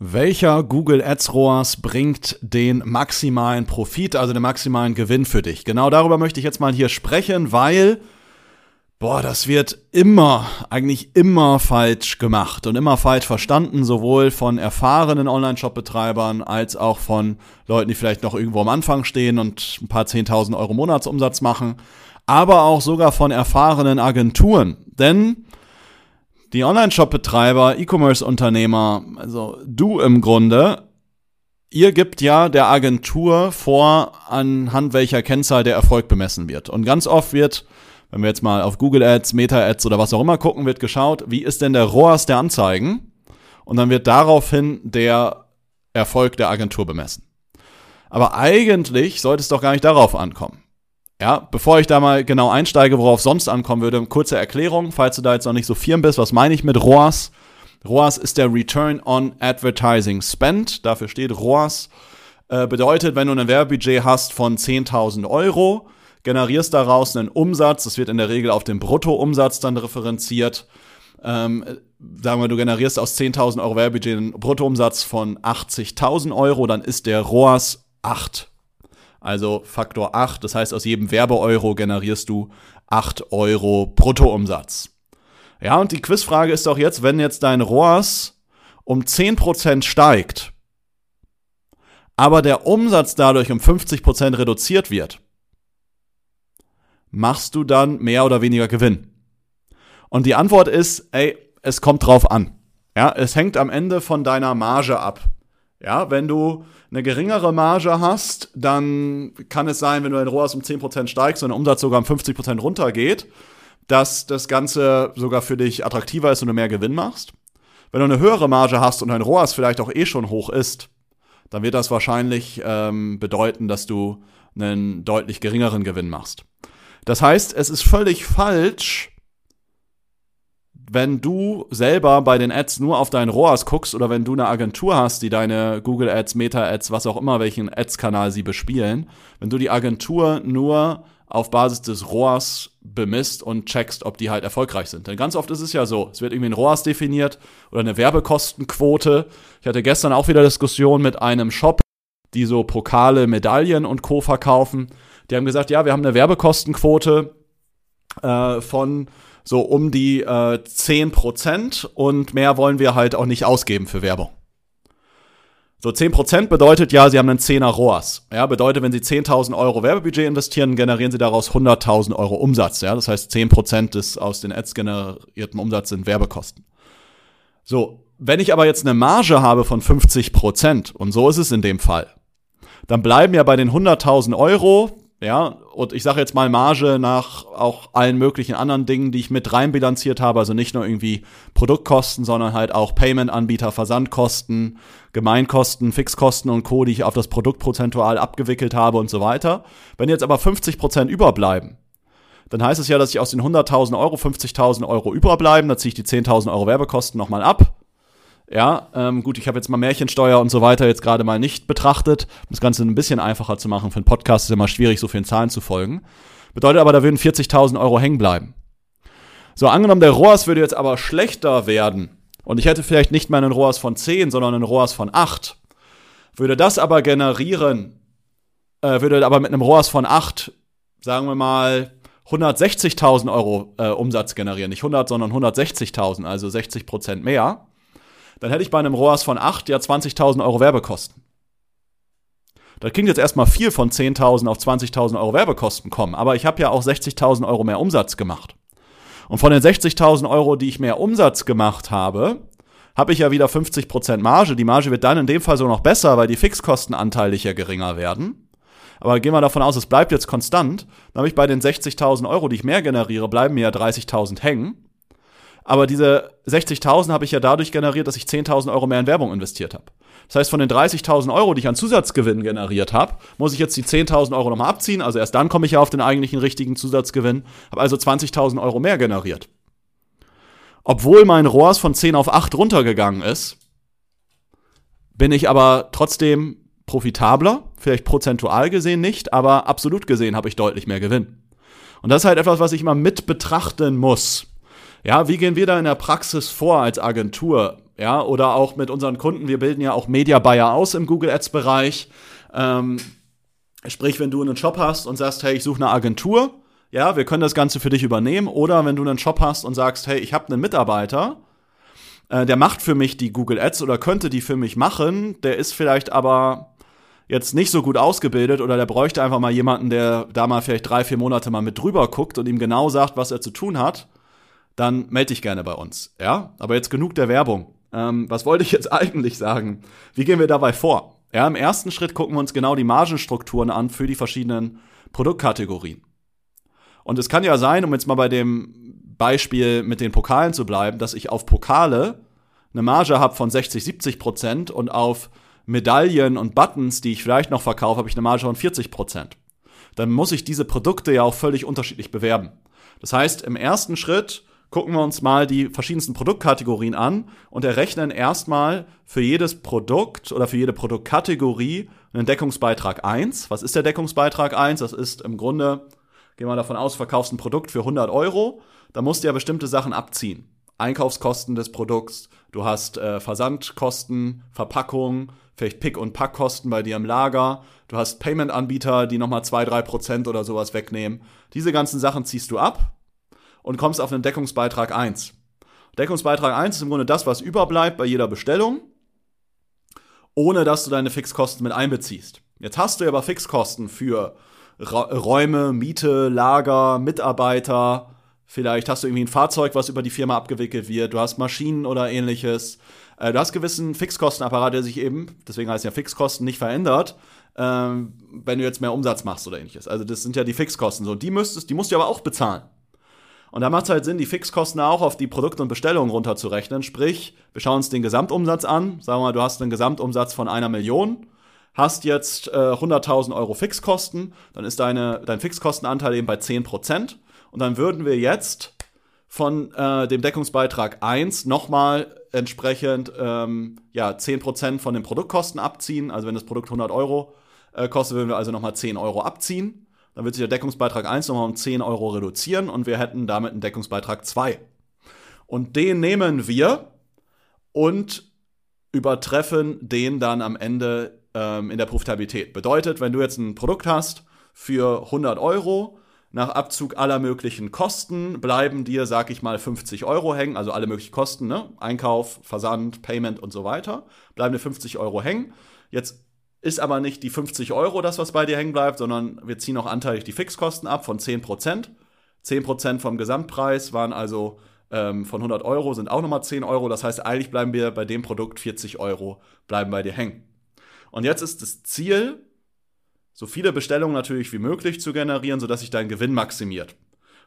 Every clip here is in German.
Welcher Google Ads ROAS bringt den maximalen Profit, also den maximalen Gewinn für dich? Genau darüber möchte ich jetzt mal hier sprechen, weil Boah, das wird immer, eigentlich immer falsch gemacht und immer falsch verstanden, sowohl von erfahrenen Online-Shop-Betreibern als auch von Leuten, die vielleicht noch irgendwo am Anfang stehen und ein paar 10.000 Euro Monatsumsatz machen, aber auch sogar von erfahrenen Agenturen. Denn die Online-Shop-Betreiber, E-Commerce-Unternehmer, also du im Grunde, ihr gibt ja der Agentur vor, anhand welcher Kennzahl der Erfolg bemessen wird. Und ganz oft wird wenn wir jetzt mal auf Google Ads, Meta Ads oder was auch immer gucken, wird geschaut, wie ist denn der ROAS der Anzeigen? Und dann wird daraufhin der Erfolg der Agentur bemessen. Aber eigentlich sollte es doch gar nicht darauf ankommen. Ja, bevor ich da mal genau einsteige, worauf sonst ankommen würde, kurze Erklärung, falls du da jetzt noch nicht so firm bist, was meine ich mit ROAS? ROAS ist der Return on Advertising Spend. Dafür steht ROAS. Äh, bedeutet, wenn du ein Werbebudget hast von 10.000 Euro, generierst daraus einen Umsatz, das wird in der Regel auf den Bruttoumsatz dann referenziert. Ähm, sagen wir, du generierst aus 10.000 Euro Werbebudget einen Bruttoumsatz von 80.000 Euro, dann ist der ROAS 8. Also Faktor 8, das heißt, aus jedem Werbeeuro generierst du 8 Euro Bruttoumsatz. Ja, und die Quizfrage ist doch jetzt, wenn jetzt dein ROAS um 10% steigt, aber der Umsatz dadurch um 50% reduziert wird, machst du dann mehr oder weniger Gewinn? Und die Antwort ist, ey, es kommt drauf an. Ja, es hängt am Ende von deiner Marge ab. Ja, wenn du eine geringere Marge hast, dann kann es sein, wenn du ein ROAS um 10% steigst und der Umsatz sogar um 50% runtergeht, dass das Ganze sogar für dich attraktiver ist und du mehr Gewinn machst. Wenn du eine höhere Marge hast und dein ROAS vielleicht auch eh schon hoch ist, dann wird das wahrscheinlich ähm, bedeuten, dass du einen deutlich geringeren Gewinn machst. Das heißt, es ist völlig falsch, wenn du selber bei den Ads nur auf deinen ROAS guckst oder wenn du eine Agentur hast, die deine Google Ads, Meta Ads, was auch immer, welchen Ads-Kanal sie bespielen, wenn du die Agentur nur auf Basis des ROAS bemisst und checkst, ob die halt erfolgreich sind. Denn ganz oft ist es ja so, es wird irgendwie ein ROAS definiert oder eine Werbekostenquote. Ich hatte gestern auch wieder Diskussion mit einem Shop, die so Pokale, Medaillen und Co. verkaufen. Die haben gesagt, ja, wir haben eine Werbekostenquote äh, von so um die äh, 10% und mehr wollen wir halt auch nicht ausgeben für Werbung. So 10% bedeutet ja, sie haben einen 10er ROAS. Ja, bedeutet, wenn sie 10.000 Euro Werbebudget investieren, generieren sie daraus 100.000 Euro Umsatz. Ja, das heißt 10% des aus den Ads generierten Umsatz sind Werbekosten. So, wenn ich aber jetzt eine Marge habe von 50%, und so ist es in dem Fall, dann bleiben ja bei den 100.000 Euro ja, und ich sage jetzt mal Marge nach auch allen möglichen anderen Dingen, die ich mit reinbilanziert habe. Also nicht nur irgendwie Produktkosten, sondern halt auch Payment-Anbieter, Versandkosten, Gemeinkosten, Fixkosten und Co., die ich auf das Produkt prozentual abgewickelt habe und so weiter. Wenn jetzt aber 50 Prozent überbleiben, dann heißt es ja, dass ich aus den 100.000 Euro 50.000 Euro überbleiben. Da ziehe ich die 10.000 Euro Werbekosten nochmal ab. Ja, ähm, gut, ich habe jetzt mal Märchensteuer und so weiter jetzt gerade mal nicht betrachtet, um das Ganze ein bisschen einfacher zu machen. Für einen Podcast ist ja immer schwierig, so vielen Zahlen zu folgen. Bedeutet aber, da würden 40.000 Euro hängen bleiben. So, angenommen, der ROAS würde jetzt aber schlechter werden und ich hätte vielleicht nicht mehr einen ROAS von 10, sondern einen ROAS von 8, würde das aber generieren, äh, würde aber mit einem ROAS von 8, sagen wir mal, 160.000 Euro äh, Umsatz generieren. Nicht 100, sondern 160.000, also 60 Prozent mehr dann hätte ich bei einem ROAS von 8 ja 20.000 Euro Werbekosten. Das klingt jetzt erstmal viel von 10.000 auf 20.000 Euro Werbekosten kommen, aber ich habe ja auch 60.000 Euro mehr Umsatz gemacht. Und von den 60.000 Euro, die ich mehr Umsatz gemacht habe, habe ich ja wieder 50% Marge. Die Marge wird dann in dem Fall so noch besser, weil die Fixkosten anteilig ja geringer werden. Aber gehen wir davon aus, es bleibt jetzt konstant. Dann habe ich bei den 60.000 Euro, die ich mehr generiere, bleiben mir ja 30.000 hängen. Aber diese 60.000 habe ich ja dadurch generiert, dass ich 10.000 Euro mehr in Werbung investiert habe. Das heißt, von den 30.000 Euro, die ich an Zusatzgewinn generiert habe, muss ich jetzt die 10.000 Euro nochmal abziehen. Also erst dann komme ich ja auf den eigentlichen richtigen Zusatzgewinn. Habe also 20.000 Euro mehr generiert. Obwohl mein ROAS von 10 auf 8 runtergegangen ist, bin ich aber trotzdem profitabler, vielleicht prozentual gesehen nicht, aber absolut gesehen habe ich deutlich mehr Gewinn. Und das ist halt etwas, was ich immer mit betrachten muss. Ja, wie gehen wir da in der Praxis vor als Agentur? Ja, oder auch mit unseren Kunden. Wir bilden ja auch Media Buyer aus im Google Ads Bereich. Ähm, sprich, wenn du einen Shop hast und sagst, hey, ich suche eine Agentur, ja, wir können das Ganze für dich übernehmen. Oder wenn du einen Shop hast und sagst, hey, ich habe einen Mitarbeiter, äh, der macht für mich die Google Ads oder könnte die für mich machen, der ist vielleicht aber jetzt nicht so gut ausgebildet oder der bräuchte einfach mal jemanden, der da mal vielleicht drei, vier Monate mal mit drüber guckt und ihm genau sagt, was er zu tun hat, dann melde dich gerne bei uns. Ja, aber jetzt genug der Werbung. Ähm, was wollte ich jetzt eigentlich sagen? Wie gehen wir dabei vor? Ja, im ersten Schritt gucken wir uns genau die Margenstrukturen an für die verschiedenen Produktkategorien. Und es kann ja sein, um jetzt mal bei dem Beispiel mit den Pokalen zu bleiben, dass ich auf Pokale eine Marge habe von 60, 70 Prozent und auf Medaillen und Buttons, die ich vielleicht noch verkaufe, habe ich eine Marge von 40 Prozent. Dann muss ich diese Produkte ja auch völlig unterschiedlich bewerben. Das heißt, im ersten Schritt gucken wir uns mal die verschiedensten Produktkategorien an und errechnen erstmal für jedes Produkt oder für jede Produktkategorie einen Deckungsbeitrag 1. Was ist der Deckungsbeitrag 1? Das ist im Grunde, gehen wir davon aus, verkaufst ein Produkt für 100 Euro, da musst du ja bestimmte Sachen abziehen. Einkaufskosten des Produkts, du hast äh, Versandkosten, Verpackung, vielleicht Pick- und Packkosten bei dir im Lager, du hast Payment-Anbieter, die nochmal 2-3% oder sowas wegnehmen. Diese ganzen Sachen ziehst du ab und kommst auf einen Deckungsbeitrag 1. Deckungsbeitrag 1 ist im Grunde das, was überbleibt bei jeder Bestellung, ohne dass du deine Fixkosten mit einbeziehst. Jetzt hast du aber Fixkosten für Räume, Miete, Lager, Mitarbeiter, Vielleicht hast du irgendwie ein Fahrzeug, was über die Firma abgewickelt wird. Du hast Maschinen oder ähnliches. Äh, du hast gewissen Fixkostenapparat, der sich eben, deswegen heißt ja Fixkosten, nicht verändert, ähm, wenn du jetzt mehr Umsatz machst oder ähnliches. Also das sind ja die Fixkosten. So, die müsstest, die musst du aber auch bezahlen. Und da macht es halt Sinn, die Fixkosten auch auf die Produkte und Bestellungen runterzurechnen. Sprich, wir schauen uns den Gesamtumsatz an. Sagen wir mal, du hast einen Gesamtumsatz von einer Million, hast jetzt äh, 100.000 Euro Fixkosten, dann ist deine, dein Fixkostenanteil eben bei 10%. Und dann würden wir jetzt von äh, dem Deckungsbeitrag 1 nochmal entsprechend ähm, ja, 10% von den Produktkosten abziehen. Also wenn das Produkt 100 Euro äh, kostet, würden wir also nochmal 10 Euro abziehen. Dann wird sich der Deckungsbeitrag 1 nochmal um 10 Euro reduzieren und wir hätten damit einen Deckungsbeitrag 2. Und den nehmen wir und übertreffen den dann am Ende ähm, in der Profitabilität. Bedeutet, wenn du jetzt ein Produkt hast für 100 Euro nach Abzug aller möglichen Kosten bleiben dir, sag ich mal, 50 Euro hängen, also alle möglichen Kosten, ne? Einkauf, Versand, Payment und so weiter, bleiben dir 50 Euro hängen. Jetzt ist aber nicht die 50 Euro das, was bei dir hängen bleibt, sondern wir ziehen auch anteilig die Fixkosten ab von 10 Prozent. 10 Prozent vom Gesamtpreis waren also ähm, von 100 Euro, sind auch nochmal 10 Euro. Das heißt, eigentlich bleiben wir bei dem Produkt 40 Euro, bleiben bei dir hängen. Und jetzt ist das Ziel, so viele Bestellungen natürlich wie möglich zu generieren, sodass sich dein Gewinn maximiert.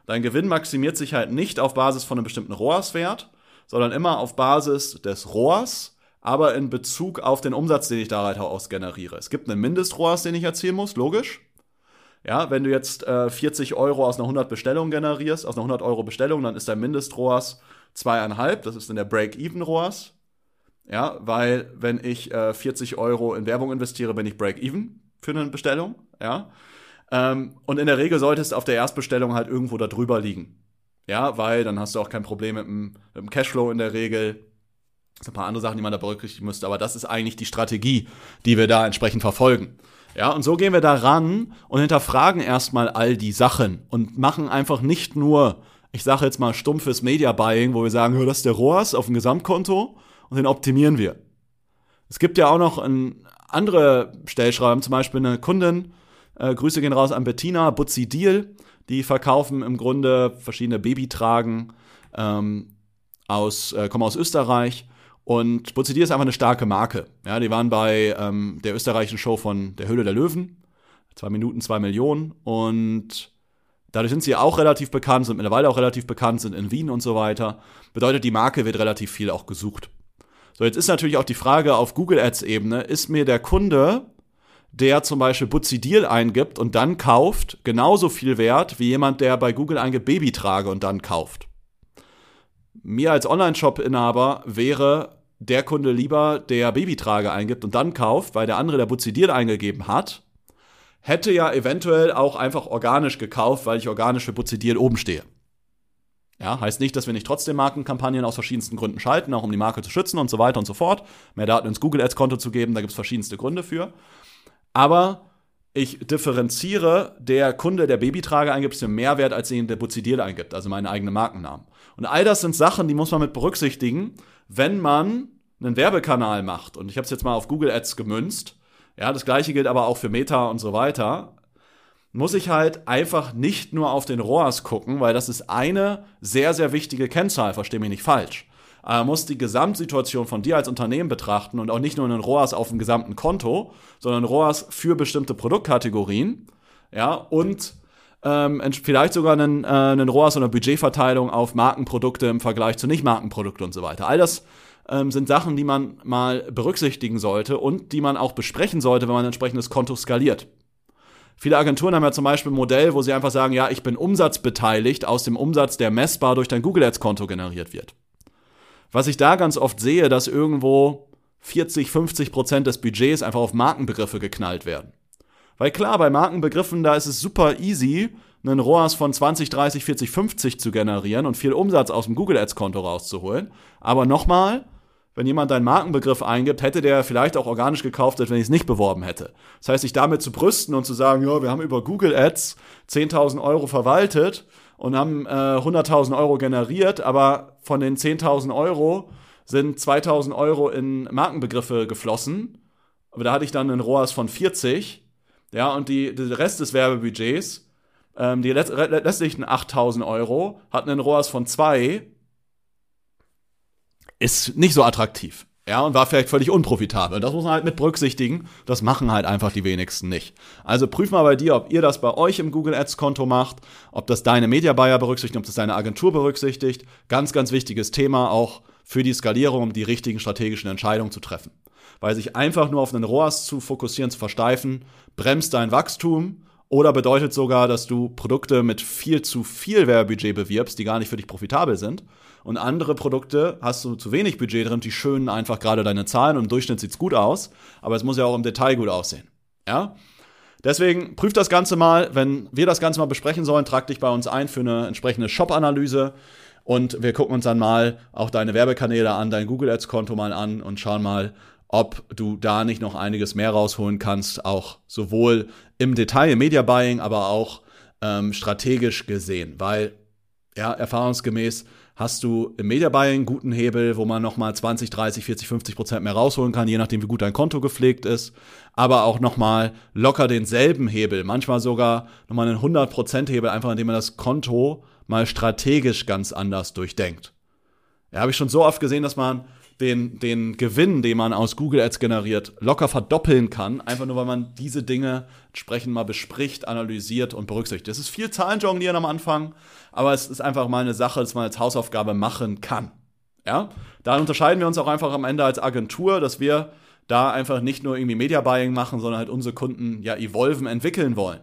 Dein Gewinn maximiert sich halt nicht auf Basis von einem bestimmten ROAS-Wert, sondern immer auf Basis des ROAS, aber in Bezug auf den Umsatz, den ich daraus generiere. Es gibt einen Mindest-ROAS, den ich erzielen muss, logisch. Ja, wenn du jetzt äh, 40 Euro aus einer 100 Bestellung generierst, aus einer 100 Euro Bestellung, dann ist dein Mindest-ROAS 2,5, das ist dann der Break-Even-ROAS. Ja, weil wenn ich äh, 40 Euro in Werbung investiere, bin ich Break-Even für eine Bestellung, ja. Ähm, und in der Regel sollte es auf der Erstbestellung halt irgendwo da drüber liegen. Ja, weil dann hast du auch kein Problem mit dem, mit dem Cashflow in der Regel. Ein paar andere Sachen, die man da berücksichtigen müsste, aber das ist eigentlich die Strategie, die wir da entsprechend verfolgen. Ja, und so gehen wir da ran und hinterfragen erstmal all die Sachen und machen einfach nicht nur, ich sage jetzt mal stumpfes Media Buying, wo wir sagen, das ist der ROAS auf dem Gesamtkonto und den optimieren wir. Es gibt ja auch noch andere Stellschrauben, zum Beispiel eine Kundin, äh, Grüße gehen raus an Bettina, Butzi Deal, die verkaufen im Grunde verschiedene Babytragen ähm, aus, äh, kommen aus Österreich. Und Deal ist einfach eine starke Marke. Ja, die waren bei ähm, der österreichischen Show von Der Höhle der Löwen. Zwei Minuten, zwei Millionen. Und Dadurch sind sie auch relativ bekannt, sind mittlerweile auch relativ bekannt, sind in Wien und so weiter. Bedeutet, die Marke wird relativ viel auch gesucht. So, jetzt ist natürlich auch die Frage auf Google Ads Ebene, ist mir der Kunde, der zum Beispiel Buzidil eingibt und dann kauft, genauso viel wert wie jemand, der bei Google eingibt Babytrage und dann kauft? Mir als Online-Shop-Inhaber wäre der Kunde lieber, der Babytrage eingibt und dann kauft, weil der andere, der Buzidil eingegeben hat, hätte ja eventuell auch einfach organisch gekauft, weil ich organisch für Buzidil oben stehe. Ja, heißt nicht, dass wir nicht trotzdem Markenkampagnen aus verschiedensten Gründen schalten, auch um die Marke zu schützen und so weiter und so fort. Mehr Daten ins Google Ads Konto zu geben, da gibt es verschiedenste Gründe für. Aber ich differenziere, der Kunde, der Babytrage eingibt, ist mehr wert, als den, der Buzidil eingibt, also meine eigenen Markennamen. Und all das sind Sachen, die muss man mit berücksichtigen, wenn man einen Werbekanal macht. Und ich habe es jetzt mal auf Google Ads gemünzt. Ja, das gleiche gilt aber auch für Meta und so weiter muss ich halt einfach nicht nur auf den ROAS gucken, weil das ist eine sehr, sehr wichtige Kennzahl, verstehe mich nicht falsch. Aber man muss die Gesamtsituation von dir als Unternehmen betrachten und auch nicht nur einen ROAS auf dem gesamten Konto, sondern ROAS für bestimmte Produktkategorien. Ja, und ähm, vielleicht sogar einen, äh, einen ROAS oder Budgetverteilung auf Markenprodukte im Vergleich zu Nicht-Markenprodukten und so weiter. All das ähm, sind Sachen, die man mal berücksichtigen sollte und die man auch besprechen sollte, wenn man ein entsprechendes Konto skaliert. Viele Agenturen haben ja zum Beispiel ein Modell, wo sie einfach sagen, ja, ich bin umsatzbeteiligt aus dem Umsatz, der messbar durch dein Google Ads Konto generiert wird. Was ich da ganz oft sehe, dass irgendwo 40, 50 Prozent des Budgets einfach auf Markenbegriffe geknallt werden. Weil klar, bei Markenbegriffen, da ist es super easy, einen ROAS von 20, 30, 40, 50 zu generieren und viel Umsatz aus dem Google Ads Konto rauszuholen. Aber nochmal, wenn jemand deinen Markenbegriff eingibt, hätte der vielleicht auch organisch gekauft, wenn ich es nicht beworben hätte. Das heißt, sich damit zu brüsten und zu sagen, ja, wir haben über Google Ads 10.000 Euro verwaltet und haben äh, 100.000 Euro generiert, aber von den 10.000 Euro sind 2.000 Euro in Markenbegriffe geflossen. Aber da hatte ich dann einen ROAS von 40. Ja, und die, der Rest des Werbebudgets, ähm, die restlichen 8.000 Euro, hatten einen ROAS von 2 ist nicht so attraktiv. Ja, und war vielleicht völlig unprofitabel. Das muss man halt mit berücksichtigen. Das machen halt einfach die wenigsten nicht. Also prüf mal bei dir, ob ihr das bei euch im Google Ads Konto macht, ob das deine Media Buyer berücksichtigt, ob das deine Agentur berücksichtigt. Ganz, ganz wichtiges Thema auch für die Skalierung, um die richtigen strategischen Entscheidungen zu treffen. Weil sich einfach nur auf einen ROAS zu fokussieren, zu versteifen, bremst dein Wachstum oder bedeutet sogar, dass du Produkte mit viel zu viel Werbebudget bewirbst, die gar nicht für dich profitabel sind und andere Produkte hast du zu wenig Budget drin, die schönen einfach gerade deine Zahlen und im Durchschnitt sieht's gut aus, aber es muss ja auch im Detail gut aussehen. Ja? Deswegen prüf das Ganze mal. Wenn wir das Ganze mal besprechen sollen, trag dich bei uns ein für eine entsprechende Shop-Analyse. Und wir gucken uns dann mal auch deine Werbekanäle an, dein Google Ads-Konto mal an und schauen mal, ob du da nicht noch einiges mehr rausholen kannst, auch sowohl im Detail, im Media Buying, aber auch ähm, strategisch gesehen. Weil, ja, erfahrungsgemäß hast du im Media Buying einen guten Hebel, wo man nochmal 20, 30, 40, 50 Prozent mehr rausholen kann, je nachdem, wie gut dein Konto gepflegt ist. Aber auch nochmal locker denselben Hebel, manchmal sogar nochmal einen 100 Prozent Hebel, einfach indem man das Konto mal strategisch ganz anders durchdenkt. Ja, habe ich schon so oft gesehen, dass man den, den Gewinn, den man aus Google Ads generiert, locker verdoppeln kann, einfach nur weil man diese Dinge entsprechend mal bespricht, analysiert und berücksichtigt. Es ist viel Zahlenjonglieren am Anfang, aber es ist einfach mal eine Sache, dass man als Hausaufgabe machen kann. Ja? Da unterscheiden wir uns auch einfach am Ende als Agentur, dass wir da einfach nicht nur irgendwie Media Buying machen, sondern halt unsere Kunden ja evolven, entwickeln wollen.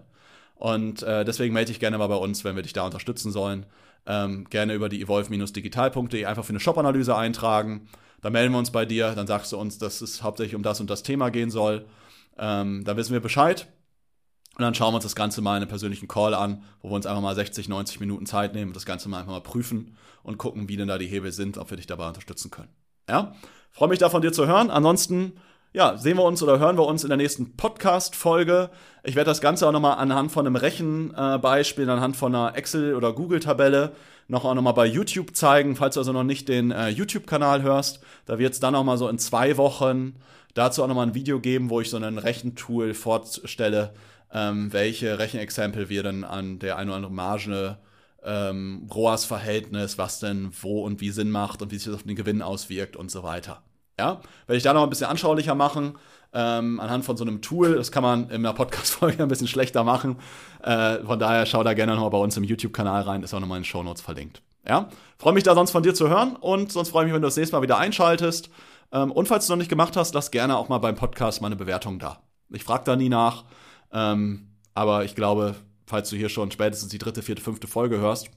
Und äh, deswegen melde dich gerne mal bei uns, wenn wir dich da unterstützen sollen. Ähm, gerne über die evolve-digital.de einfach für eine Shop-Analyse eintragen. Dann melden wir uns bei dir, dann sagst du uns, dass es hauptsächlich um das und das Thema gehen soll. Ähm, dann wissen wir Bescheid. Und dann schauen wir uns das Ganze mal in einem persönlichen Call an, wo wir uns einfach mal 60, 90 Minuten Zeit nehmen und das Ganze mal einfach mal prüfen und gucken, wie denn da die Hebel sind, ob wir dich dabei unterstützen können. Ja? Freue mich da von dir zu hören. Ansonsten, ja, sehen wir uns oder hören wir uns in der nächsten Podcast-Folge. Ich werde das Ganze auch nochmal anhand von einem Rechenbeispiel, anhand von einer Excel- oder Google-Tabelle noch auch nochmal bei YouTube zeigen, falls du also noch nicht den äh, YouTube-Kanal hörst. Da wird es dann auch mal so in zwei Wochen dazu auch nochmal ein Video geben, wo ich so ein Rechentool vorstelle, ähm, welche Rechenexempel wir dann an der einen oder anderen Marge ähm, ROAS-Verhältnis, was denn wo und wie Sinn macht und wie sich das auf den Gewinn auswirkt und so weiter. Ja, werde ich da noch ein bisschen anschaulicher machen, ähm, anhand von so einem Tool. Das kann man in einer Podcast-Folge ein bisschen schlechter machen. Äh, von daher schau da gerne noch bei uns im YouTube-Kanal rein, ist auch nochmal in den Show Notes verlinkt. Ja, freue mich da sonst von dir zu hören und sonst freue ich mich, wenn du das nächste Mal wieder einschaltest. Ähm, und falls du es noch nicht gemacht hast, lass gerne auch mal beim Podcast meine Bewertung da. Ich frage da nie nach, ähm, aber ich glaube, falls du hier schon spätestens die dritte, vierte, fünfte Folge hörst,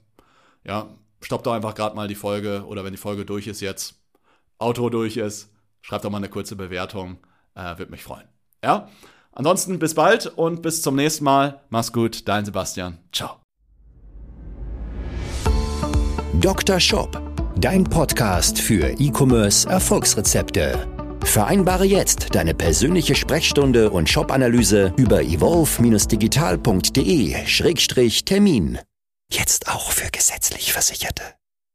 ja, stopp doch einfach gerade mal die Folge oder wenn die Folge durch ist jetzt, Auto durch ist, schreib doch mal eine kurze Bewertung, äh, würde mich freuen. Ja, ansonsten bis bald und bis zum nächsten Mal. Mach's gut, dein Sebastian. Ciao. Dr. Shop, dein Podcast für E-Commerce Erfolgsrezepte. Vereinbare jetzt deine persönliche Sprechstunde und Shop-Analyse über evolve-digital.de-termin. Jetzt auch für gesetzlich Versicherte.